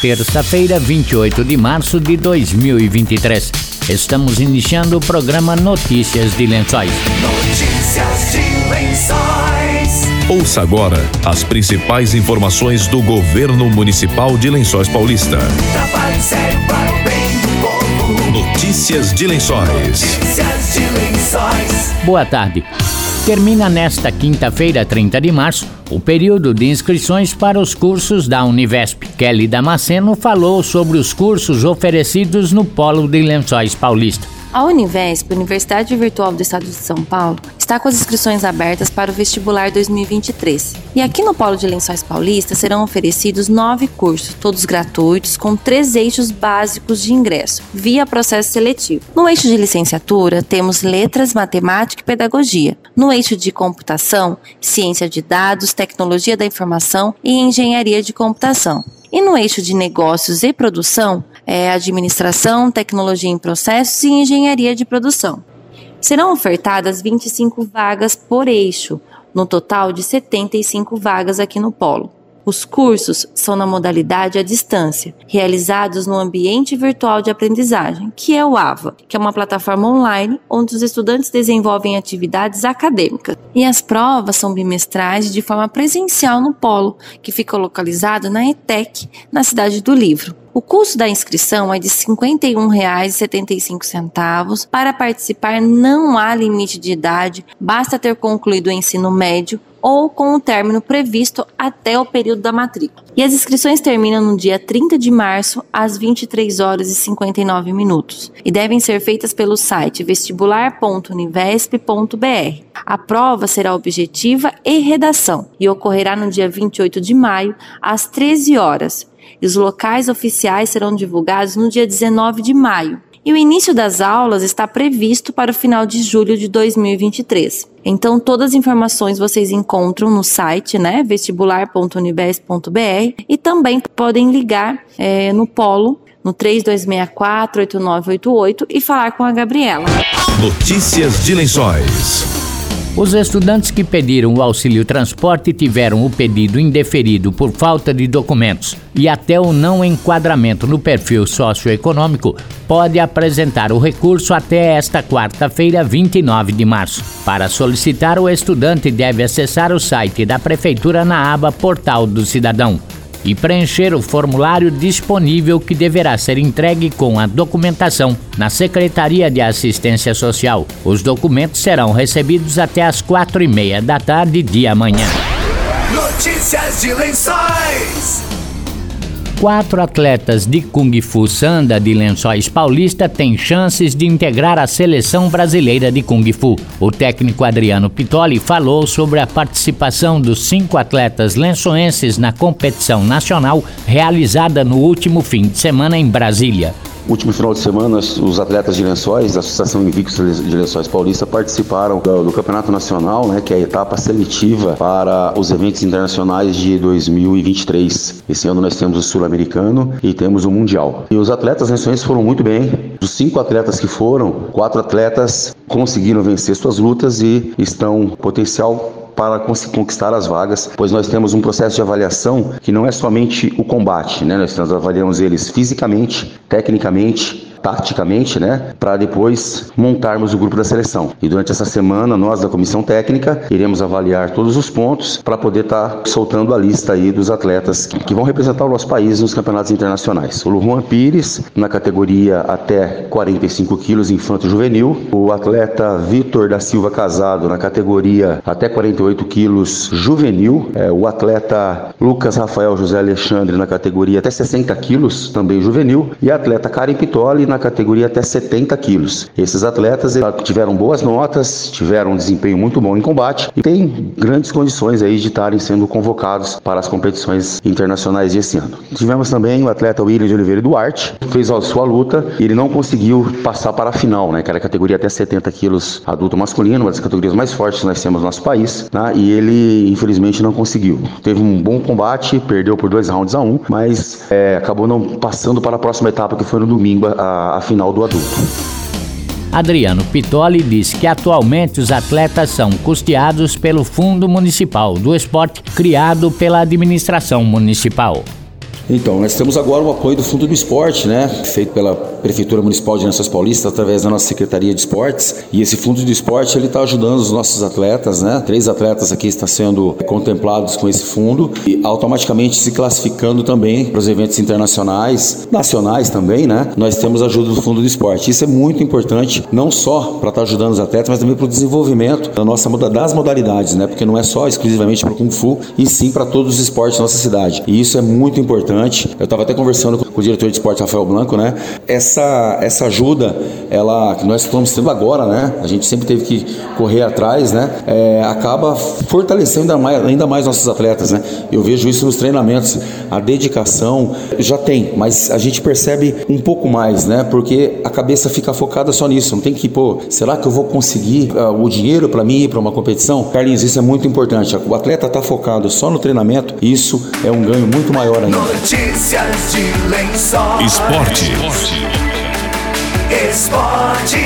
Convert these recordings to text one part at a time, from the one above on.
terça-feira, 28 de março de 2023. Estamos iniciando o programa Notícias de Lençóis. Notícias de Lençóis. Ouça agora as principais informações do governo municipal de Lençóis Paulista. Trabalho sério para o bem do povo. Notícias de Lençóis. Notícias de Lençóis. Boa tarde. Termina nesta quinta-feira, 30 de março, o período de inscrições para os cursos da Univesp. Kelly Damasceno falou sobre os cursos oferecidos no Polo de Lençóis Paulista. A Univesp, Universidade Virtual do Estado de São Paulo, está com as inscrições abertas para o vestibular 2023. E aqui no Polo de Lençóis Paulista serão oferecidos nove cursos, todos gratuitos, com três eixos básicos de ingresso, via processo seletivo. No eixo de licenciatura, temos letras, matemática e pedagogia. No eixo de computação, ciência de dados, tecnologia da informação e engenharia de computação. E no eixo de negócios e produção, é administração, tecnologia em processos e engenharia de produção. Serão ofertadas 25 vagas por eixo, no total de 75 vagas aqui no Polo. Os cursos são na modalidade à distância, realizados no ambiente virtual de aprendizagem, que é o AVA, que é uma plataforma online onde os estudantes desenvolvem atividades acadêmicas. E as provas são bimestrais de forma presencial no Polo, que fica localizado na ETEC, na cidade do Livro. O custo da inscrição é de R$ 51,75. Para participar, não há limite de idade, basta ter concluído o ensino médio ou com o término previsto até o período da matrícula. E as inscrições terminam no dia 30 de março, às 23 horas e 59 minutos, e devem ser feitas pelo site vestibular.univesp.br. A prova será objetiva e redação e ocorrerá no dia 28 de maio, às 13 horas. E os locais oficiais serão divulgados no dia 19 de maio e o início das aulas está previsto para o final de julho de 2023. Então, todas as informações vocês encontram no site, né, vestibular.unibes.br e também podem ligar é, no Polo no 3264-8988 e falar com a Gabriela. Notícias de Lençóis. Os estudantes que pediram o auxílio transporte tiveram o pedido indeferido por falta de documentos e até o não enquadramento no perfil socioeconômico pode apresentar o recurso até esta quarta-feira, 29 de março. Para solicitar, o estudante deve acessar o site da Prefeitura na aba Portal do Cidadão e preencher o formulário disponível que deverá ser entregue com a documentação na Secretaria de Assistência Social. Os documentos serão recebidos até às quatro e meia da tarde de amanhã. Notícias de Lençóis. Quatro atletas de Kung Fu Sanda de Lençóis Paulista têm chances de integrar a seleção brasileira de Kung Fu. O técnico Adriano Pitoli falou sobre a participação dos cinco atletas lençoenses na competição nacional realizada no último fim de semana em Brasília. Último final de semana, os atletas de Lençóis, da Associação Invictus de Lençóis Paulista, participaram do, do, Campeonato Nacional, né, que é a etapa seletiva para os eventos internacionais de 2023. Esse ano nós temos o Sul-Americano e temos o Mundial. E os atletas lençoenses foram muito bem. Dos cinco atletas que foram, quatro atletas conseguiram vencer suas lutas e estão potencial para conquistar as vagas, pois nós temos um processo de avaliação que não é somente o combate, né? Nós avaliamos eles fisicamente, tecnicamente, taticamente, né, para depois montarmos o grupo da seleção. E durante essa semana, nós da comissão técnica iremos avaliar todos os pontos para poder estar tá soltando a lista aí dos atletas que vão representar o nosso país nos campeonatos internacionais. O Juan Pires, na categoria até 45 quilos infanto juvenil, o atleta Vitor da Silva Casado, na categoria até 48 quilos juvenil, é, o atleta Lucas Rafael José Alexandre, na categoria até 60 quilos, também juvenil, e a atleta Karen Pitoli, na categoria até 70 quilos. Esses atletas tiveram boas notas, tiveram um desempenho muito bom em combate e têm grandes condições aí de estarem sendo convocados para as competições internacionais desse ano. Tivemos também o atleta William de Oliveira Duarte, fez a sua luta e ele não conseguiu passar para a final, né, que era a categoria até 70 quilos adulto masculino, uma das categorias mais fortes que nós temos no nosso país, né, e ele infelizmente não conseguiu. Teve um bom combate, perdeu por dois rounds a um, mas é, acabou não passando para a próxima etapa que foi no domingo a a, final do adulto. Adriano Pitoli disse que atualmente os atletas são custeados pelo Fundo Municipal do Esporte, criado pela administração municipal. Então, nós temos agora o apoio do Fundo do Esporte, né? Feito pela Prefeitura Municipal de Lençóis Paulista através da nossa Secretaria de Esportes. E esse Fundo do Esporte ele está ajudando os nossos atletas, né? Três atletas aqui estão sendo contemplados com esse fundo e automaticamente se classificando também para os eventos internacionais, nacionais também, né? Nós temos a ajuda do Fundo do Esporte. Isso é muito importante, não só para estar tá ajudando os atletas, mas também para o desenvolvimento da nossa das modalidades, né? Porque não é só exclusivamente para o Kung Fu, e sim para todos os esportes da nossa cidade. E isso é muito importante. Eu estava até conversando com o diretor de esporte Rafael Blanco, né? Essa essa ajuda, ela que nós estamos tendo agora, né? A gente sempre teve que correr atrás, né? É, acaba fortalecendo ainda mais, ainda mais nossos atletas, né? Eu vejo isso nos treinamentos, a dedicação já tem, mas a gente percebe um pouco mais, né? Porque a cabeça fica focada só nisso. Não tem que, pô, será que eu vou conseguir uh, o dinheiro para mim ir para uma competição? Carlinhos, isso é muito importante. O atleta está focado só no treinamento, isso é um ganho muito maior ainda. Notícias de lençóis. Esporte. Esportes.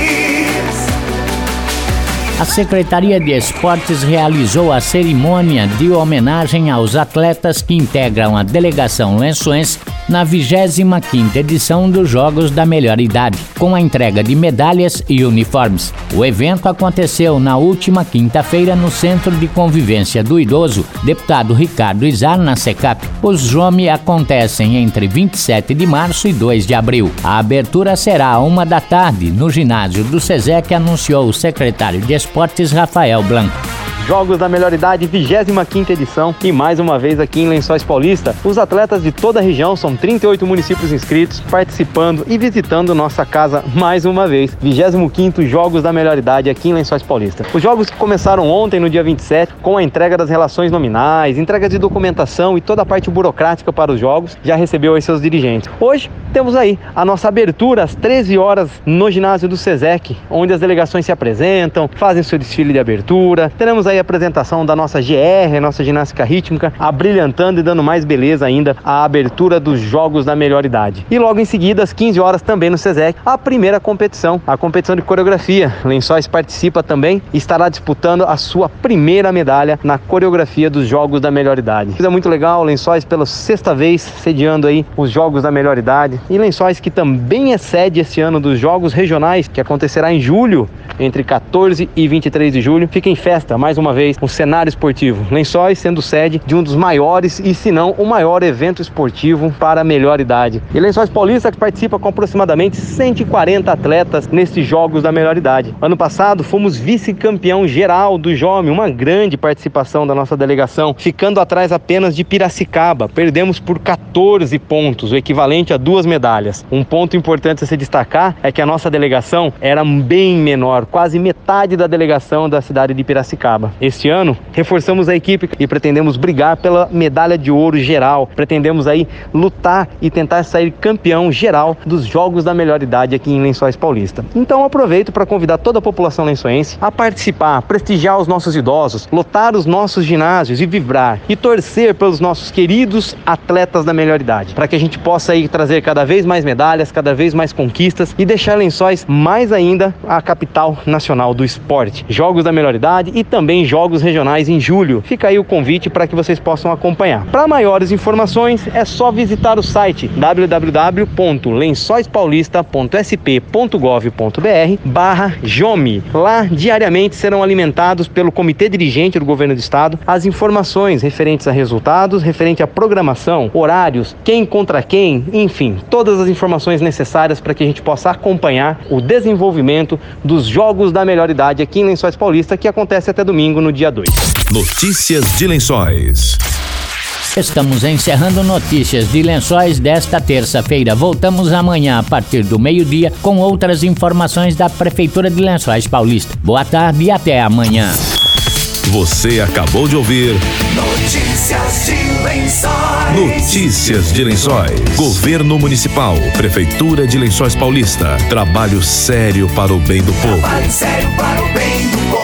A Secretaria de Esportes realizou a cerimônia de homenagem aos atletas que integram a delegação lençoense na 25ª edição dos Jogos da Melhor Idade, com a entrega de medalhas e uniformes. O evento aconteceu na última quinta-feira no Centro de Convivência do Idoso, deputado Ricardo Izar, na SECAP. Os JOME acontecem entre 27 de março e 2 de abril. A abertura será uma da tarde no ginásio do SESEC, anunciou o secretário de Esportes Rafael Blanco. Jogos da Melhor Idade, 25ª edição e mais uma vez aqui em Lençóis Paulista. Os atletas de toda a região, são 38 municípios inscritos, participando e visitando nossa casa mais uma vez. 25º Jogos da Melhor Idade aqui em Lençóis Paulista. Os jogos que começaram ontem, no dia 27, com a entrega das relações nominais, entrega de documentação e toda a parte burocrática para os jogos, já recebeu aí seus dirigentes. Hoje temos aí a nossa abertura às 13 horas no ginásio do SESEC, onde as delegações se apresentam, fazem seu desfile de abertura. Teremos aí a apresentação da nossa GR, nossa ginástica rítmica, abrilhantando e dando mais beleza ainda a abertura dos Jogos da Melhor Idade. E logo em seguida, às 15 horas, também no SESEC, a primeira competição, a competição de coreografia. Lençóis participa também e estará disputando a sua primeira medalha na coreografia dos Jogos da Melhor Idade. Isso é muito legal, Lençóis pela sexta vez sediando aí os Jogos da Melhor Idade. E Lençóis que também é sede esse ano dos Jogos Regionais, que acontecerá em julho, entre 14 e 23 de julho. Fica em festa, mais uma vez, o cenário esportivo. Lençóis sendo sede de um dos maiores, e se não, o maior evento esportivo para a melhor idade. E Lençóis Paulista que participa com aproximadamente 140 atletas nesses Jogos da Melhor Idade. Ano passado fomos vice-campeão geral do JOME, uma grande participação da nossa delegação, ficando atrás apenas de Piracicaba. Perdemos por 14 pontos, o equivalente a duas medalhas. Um ponto importante a se destacar é que a nossa delegação era bem menor, quase metade da delegação da cidade de Piracicaba. Este ano, reforçamos a equipe e pretendemos brigar pela medalha de ouro geral. Pretendemos aí lutar e tentar sair campeão geral dos Jogos da Melhor Idade aqui em Lençóis Paulista. Então aproveito para convidar toda a população lençoense a participar, prestigiar os nossos idosos, lotar os nossos ginásios e vibrar e torcer pelos nossos queridos atletas da melhor idade, para que a gente possa aí trazer cada vez mais medalhas, cada vez mais conquistas e deixar Lençóis mais ainda a capital nacional do esporte. Jogos da melhor idade e também jogos regionais em julho. Fica aí o convite para que vocês possam acompanhar. Para maiores informações é só visitar o site www.lençoispaulista.sp.gov.br barra JOME. Lá diariamente serão alimentados pelo Comitê Dirigente do Governo do Estado as informações referentes a resultados, referente à programação, horários, quem contra quem, enfim, todas as informações necessárias para que a gente possa acompanhar o desenvolvimento dos Jogos da Melhor Idade aqui em Lençóis Paulista, que acontece até domingo no dia 2. Notícias de Lençóis. Estamos encerrando notícias de lençóis desta terça-feira. Voltamos amanhã a partir do meio-dia com outras informações da Prefeitura de Lençóis Paulista. Boa tarde e até amanhã. Você acabou de ouvir Notícias de lençóis. Notícias de Lençóis. Governo Municipal, Prefeitura de Lençóis Paulista. Trabalho sério para o bem do povo. Trabalho sério para o bem do povo.